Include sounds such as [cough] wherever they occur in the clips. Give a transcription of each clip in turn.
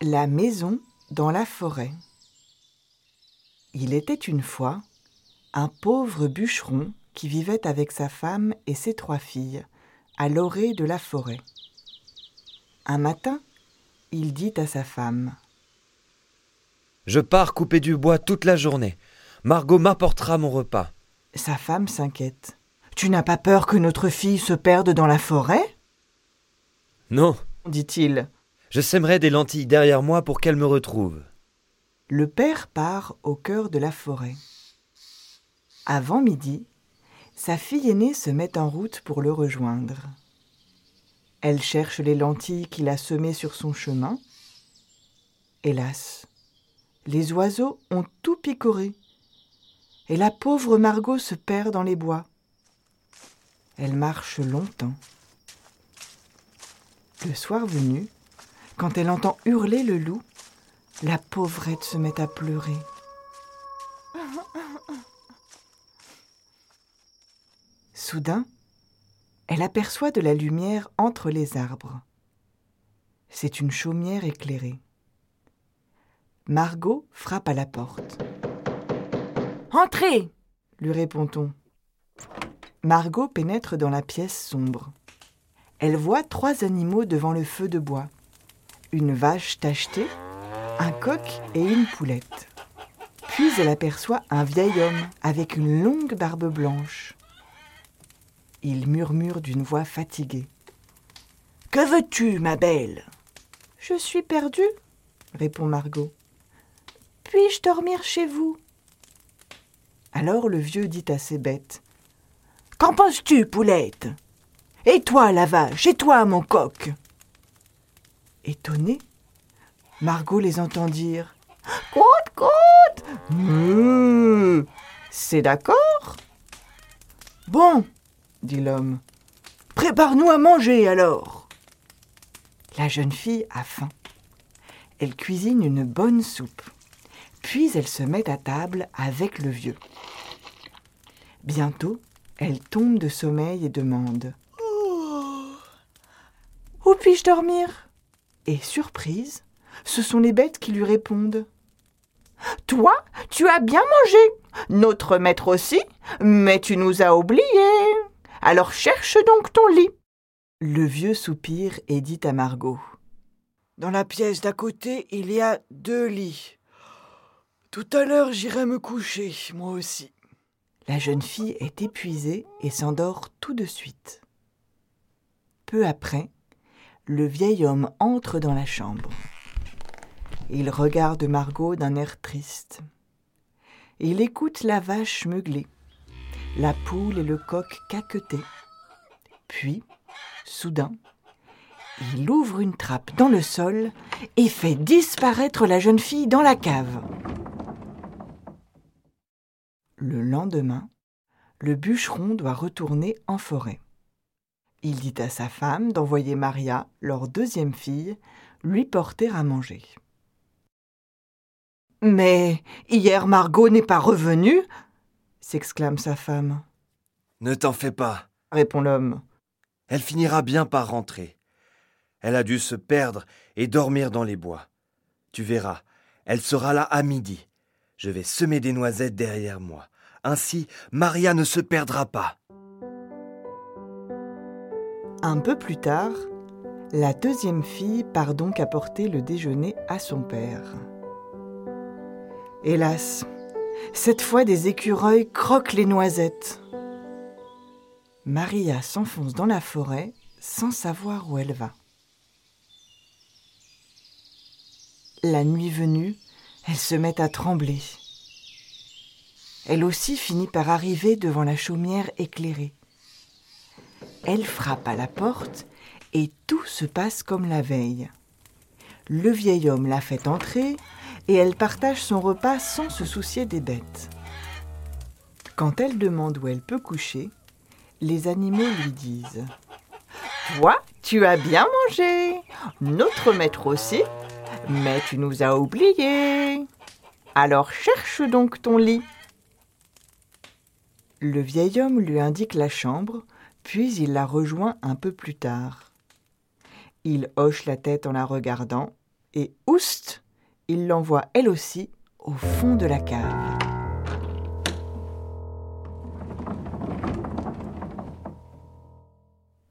La maison dans la forêt. Il était une fois un pauvre bûcheron qui vivait avec sa femme et ses trois filles à l'orée de la forêt. Un matin, il dit à sa femme Je pars couper du bois toute la journée. Margot m'apportera mon repas. Sa femme s'inquiète. Tu n'as pas peur que notre fille se perde dans la forêt? Non, dit-il. Je sèmerai des lentilles derrière moi pour qu'elle me retrouve. Le père part au cœur de la forêt. Avant midi, sa fille aînée se met en route pour le rejoindre. Elle cherche les lentilles qu'il a semées sur son chemin. Hélas, les oiseaux ont tout picoré, et la pauvre Margot se perd dans les bois. Elle marche longtemps. Le soir venu, quand elle entend hurler le loup, la pauvrette se met à pleurer. Soudain, elle aperçoit de la lumière entre les arbres. C'est une chaumière éclairée. Margot frappe à la porte. Entrez lui répond-on. Margot pénètre dans la pièce sombre. Elle voit trois animaux devant le feu de bois. Une vache tachetée, un coq et une poulette. Puis elle aperçoit un vieil homme avec une longue barbe blanche. Il murmure d'une voix fatiguée. Que veux-tu, ma belle? Je suis perdue, répond Margot. Puis-je dormir chez vous? Alors le vieux dit à ses bêtes. Qu'en penses-tu, poulette? Et toi, la vache Et toi, mon coq? Étonnée, Margot les entend dire [gasps] Côte, côte Mmh, C'est d'accord? Bon, dit l'homme. Prépare-nous à manger alors. La jeune fille a faim. Elle cuisine une bonne soupe. Puis elle se met à table avec le vieux. Bientôt, elle tombe de sommeil et demande Où puis-je dormir? Et surprise, ce sont les bêtes qui lui répondent. Toi, tu as bien mangé, notre maître aussi, mais tu nous as oubliés. Alors cherche donc ton lit. Le vieux soupire et dit à Margot. Dans la pièce d'à côté, il y a deux lits. Tout à l'heure, j'irai me coucher, moi aussi. La jeune fille est épuisée et s'endort tout de suite. Peu après, le vieil homme entre dans la chambre. Il regarde Margot d'un air triste. Il écoute la vache meugler, la poule et le coq caqueter. Puis, soudain, il ouvre une trappe dans le sol et fait disparaître la jeune fille dans la cave. Le lendemain, le bûcheron doit retourner en forêt. Il dit à sa femme d'envoyer Maria, leur deuxième fille, lui porter à manger. Mais hier Margot n'est pas revenue s'exclame sa femme. Ne t'en fais pas. Répond l'homme. Elle finira bien par rentrer. Elle a dû se perdre et dormir dans les bois. Tu verras, elle sera là à midi. Je vais semer des noisettes derrière moi. Ainsi, Maria ne se perdra pas. Un peu plus tard, la deuxième fille part donc apporter le déjeuner à son père. Hélas, cette fois des écureuils croquent les noisettes. Maria s'enfonce dans la forêt sans savoir où elle va. La nuit venue, elle se met à trembler. Elle aussi finit par arriver devant la chaumière éclairée. Elle frappe à la porte et tout se passe comme la veille. Le vieil homme la fait entrer et elle partage son repas sans se soucier des bêtes. Quand elle demande où elle peut coucher, les animaux lui disent Toi, tu as bien mangé, notre maître aussi, mais tu nous as oubliés. Alors cherche donc ton lit. Le vieil homme lui indique la chambre, puis il la rejoint un peu plus tard. Il hoche la tête en la regardant, et oust, il l'envoie elle aussi au fond de la cave.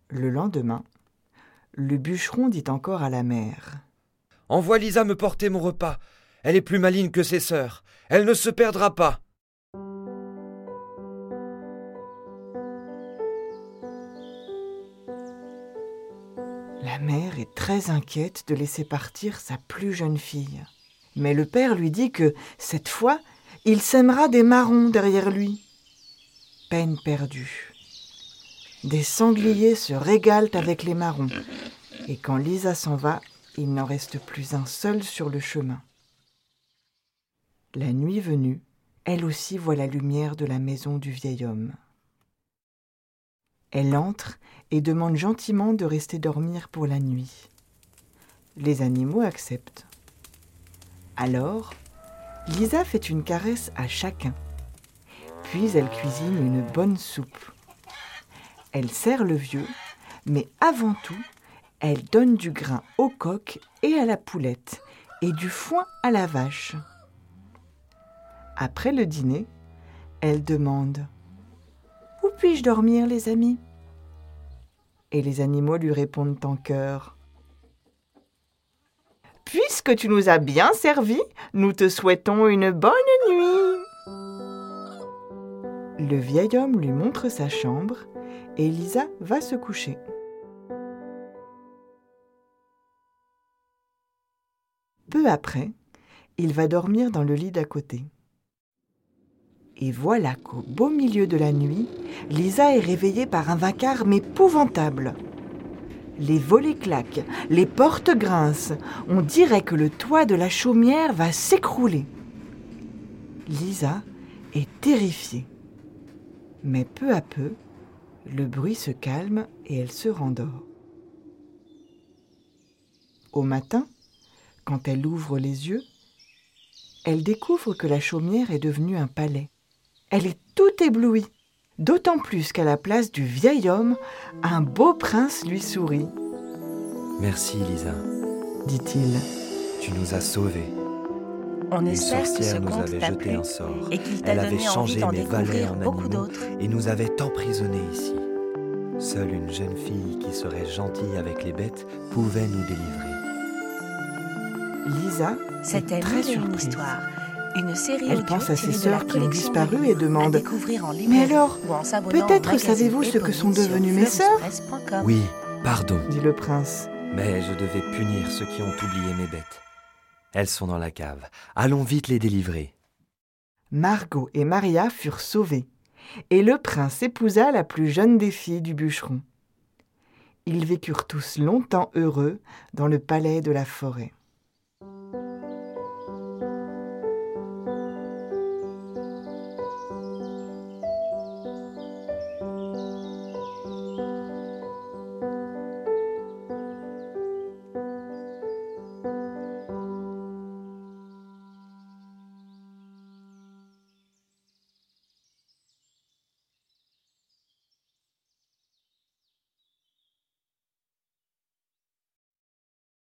Le lendemain, le bûcheron dit encore à la mère Envoie Lisa me porter mon repas. Elle est plus maligne que ses sœurs. Elle ne se perdra pas. La mère est très inquiète de laisser partir sa plus jeune fille. Mais le père lui dit que, cette fois, il sèmera des marrons derrière lui. Peine perdue. Des sangliers se régalent avec les marrons, et quand Lisa s'en va, il n'en reste plus un seul sur le chemin. La nuit venue, elle aussi voit la lumière de la maison du vieil homme. Elle entre et demande gentiment de rester dormir pour la nuit. Les animaux acceptent. Alors, Lisa fait une caresse à chacun. Puis elle cuisine une bonne soupe. Elle sert le vieux, mais avant tout, elle donne du grain au coq et à la poulette, et du foin à la vache. Après le dîner, elle demande puis-je dormir, les amis? Et les animaux lui répondent en chœur Puisque tu nous as bien servi, nous te souhaitons une bonne nuit. Le vieil homme lui montre sa chambre et Lisa va se coucher. Peu après, il va dormir dans le lit d'à côté. Et voilà qu'au beau milieu de la nuit, Lisa est réveillée par un vacarme épouvantable. Les volets claquent, les portes grincent, on dirait que le toit de la chaumière va s'écrouler. Lisa est terrifiée. Mais peu à peu, le bruit se calme et elle se rendort. Au matin, quand elle ouvre les yeux, elle découvre que la chaumière est devenue un palais. Elle est tout éblouie, d'autant plus qu'à la place du vieil homme, un beau prince lui sourit. Merci, Lisa, dit-il. Tu nous as sauvés. On Une espère que ce sorcière nous avait jeté un sort. et qu'il t'a Elle avait changé mes valets découvrir en beaucoup animaux d'autres. et nous avait emprisonnés ici. Seule une jeune fille qui serait gentille avec les bêtes pouvait nous délivrer. Lisa C'était très une surprise. histoire, une série Elle pense à ses sœurs qui ont disparu et demande Mais alors, peut-être savez-vous ce que sont devenues mes sœurs. Oui, pardon, dit le prince. mais je devais punir ceux qui ont oublié mes bêtes. Elles sont dans la cave. Allons vite les délivrer. Margot et Maria furent sauvées, et le prince épousa la plus jeune des filles du bûcheron. Ils vécurent tous longtemps heureux dans le palais de la forêt.